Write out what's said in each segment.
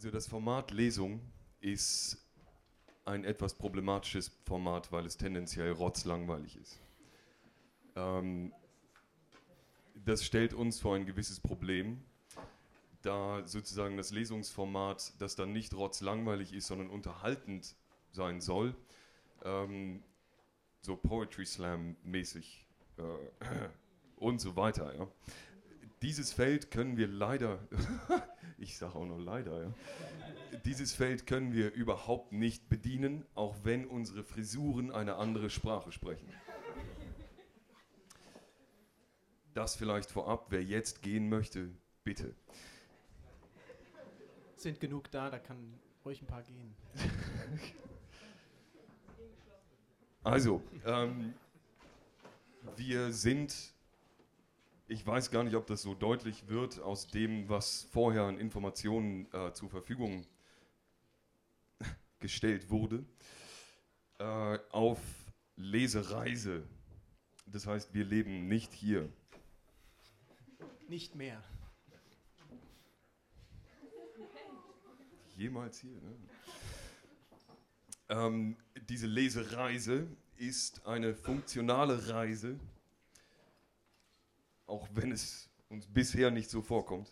Also das Format Lesung ist ein etwas problematisches Format, weil es tendenziell rotzlangweilig ist. Ähm, das stellt uns vor ein gewisses Problem, da sozusagen das Lesungsformat, das dann nicht rotzlangweilig ist, sondern unterhaltend sein soll, ähm, so Poetry Slam mäßig äh, und so weiter. Ja. Dieses Feld können wir leider, ich sage auch noch leider, ja, dieses Feld können wir überhaupt nicht bedienen, auch wenn unsere Frisuren eine andere Sprache sprechen. Das vielleicht vorab, wer jetzt gehen möchte, bitte. Sind genug da, da kann ruhig ein paar gehen. Also, ähm, wir sind, ich weiß gar nicht, ob das so deutlich wird aus dem, was vorher an Informationen äh, zur Verfügung gestellt wurde, äh, auf Lesereise. Das heißt, wir leben nicht hier. Nicht mehr. Jemals hier. Ne? Ähm, diese Lesereise ist eine funktionale Reise, auch wenn es uns bisher nicht so vorkommt,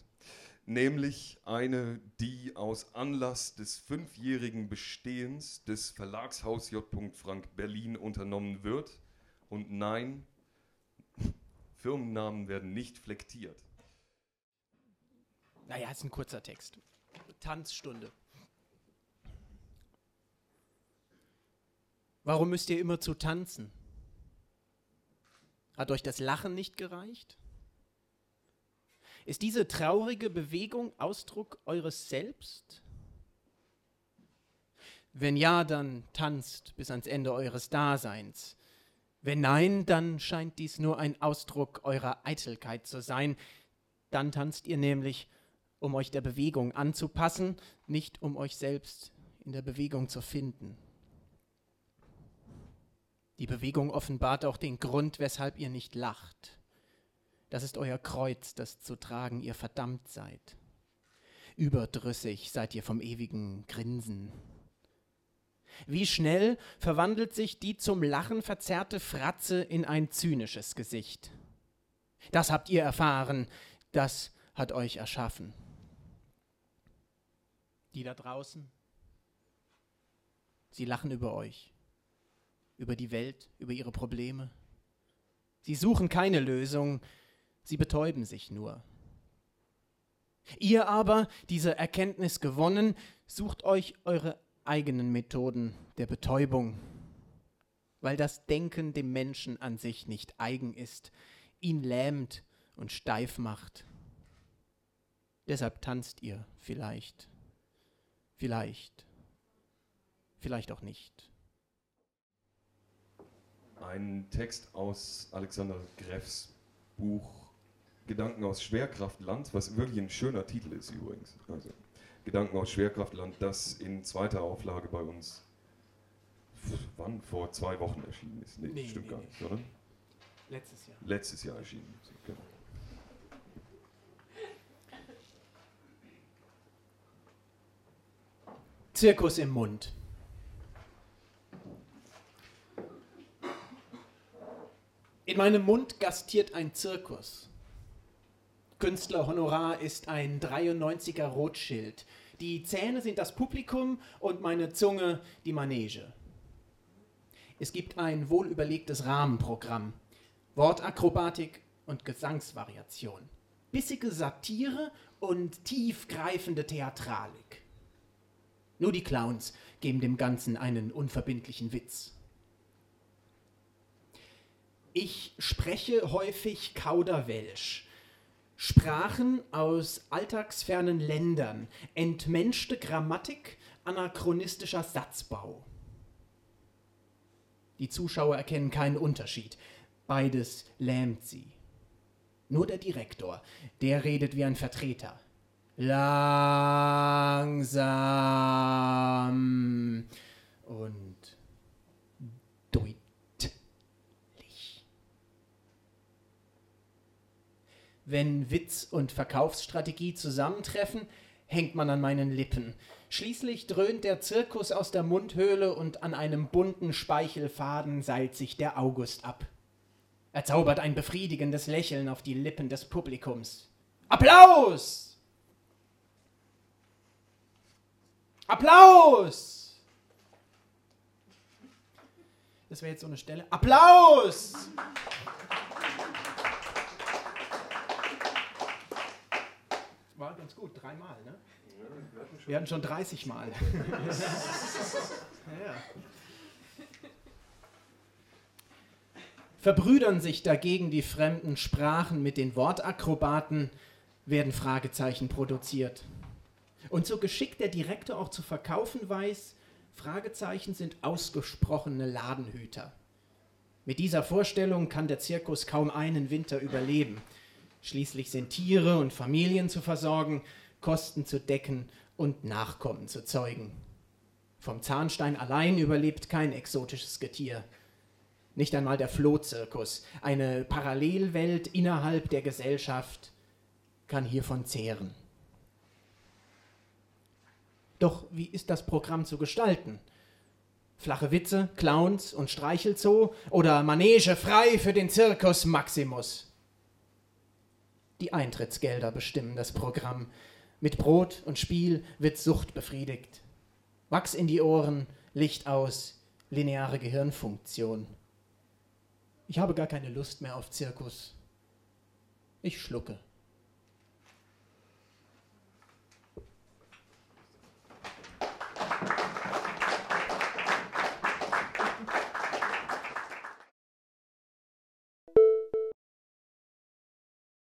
nämlich eine, die aus Anlass des fünfjährigen Bestehens des Verlagshaus J. Frank Berlin unternommen wird. Und nein, Firmennamen werden nicht flektiert. Naja, ist ein kurzer Text. Tanzstunde. Warum müsst ihr immer zu tanzen? Hat euch das Lachen nicht gereicht? Ist diese traurige Bewegung Ausdruck eures Selbst? Wenn ja, dann tanzt bis ans Ende eures Daseins. Wenn nein, dann scheint dies nur ein Ausdruck eurer Eitelkeit zu sein. Dann tanzt ihr nämlich, um euch der Bewegung anzupassen, nicht um euch selbst in der Bewegung zu finden. Die Bewegung offenbart auch den Grund, weshalb ihr nicht lacht. Das ist euer Kreuz, das zu tragen ihr verdammt seid. Überdrüssig seid ihr vom ewigen Grinsen. Wie schnell verwandelt sich die zum Lachen verzerrte Fratze in ein zynisches Gesicht. Das habt ihr erfahren, das hat euch erschaffen. Die da draußen, sie lachen über euch über die Welt, über ihre Probleme. Sie suchen keine Lösung, sie betäuben sich nur. Ihr aber, diese Erkenntnis gewonnen, sucht euch eure eigenen Methoden der Betäubung, weil das Denken dem Menschen an sich nicht eigen ist, ihn lähmt und steif macht. Deshalb tanzt ihr vielleicht, vielleicht, vielleicht auch nicht ein Text aus Alexander Greffs Buch Gedanken aus Schwerkraftland, was wirklich ein schöner Titel ist übrigens. Also Gedanken aus Schwerkraftland, das in zweiter Auflage bei uns wann vor zwei Wochen erschienen ist. Nee, nee stimmt nee, gar nicht, oder? Letztes Jahr. Letztes Jahr erschienen. So, genau. Zirkus im Mund. In meinem Mund gastiert ein Zirkus. Künstlerhonorar ist ein 93er Rotschild. Die Zähne sind das Publikum und meine Zunge die Manege. Es gibt ein wohlüberlegtes Rahmenprogramm, Wortakrobatik und Gesangsvariation, bissige Satire und tiefgreifende Theatralik. Nur die Clowns geben dem Ganzen einen unverbindlichen Witz. Ich spreche häufig Kauderwelsch. Sprachen aus alltagsfernen Ländern, entmenschte Grammatik, anachronistischer Satzbau. Die Zuschauer erkennen keinen Unterschied. Beides lähmt sie. Nur der Direktor, der redet wie ein Vertreter. Langsam und wenn Witz und Verkaufsstrategie zusammentreffen, hängt man an meinen Lippen. Schließlich dröhnt der Zirkus aus der Mundhöhle und an einem bunten Speichelfaden seilt sich der August ab. Er zaubert ein befriedigendes Lächeln auf die Lippen des Publikums. Applaus! Applaus! Das wäre jetzt so eine Stelle. Applaus! Dreimal, ne? Wir hatten schon 30 Mal. ja. Verbrüdern sich dagegen die fremden Sprachen mit den Wortakrobaten, werden Fragezeichen produziert. Und so geschickt der Direktor auch zu verkaufen weiß, Fragezeichen sind ausgesprochene Ladenhüter. Mit dieser Vorstellung kann der Zirkus kaum einen Winter überleben. Schließlich sind Tiere und Familien zu versorgen, Kosten zu decken und Nachkommen zu zeugen. Vom Zahnstein allein überlebt kein exotisches Getier. Nicht einmal der Flohzirkus, eine Parallelwelt innerhalb der Gesellschaft, kann hiervon zehren. Doch wie ist das Programm zu gestalten? Flache Witze, Clowns und Streichelzoo oder Manege frei für den Zirkus Maximus? Die Eintrittsgelder bestimmen das Programm. Mit Brot und Spiel wird Sucht befriedigt. Wachs in die Ohren, Licht aus, lineare Gehirnfunktion. Ich habe gar keine Lust mehr auf Zirkus. Ich schlucke.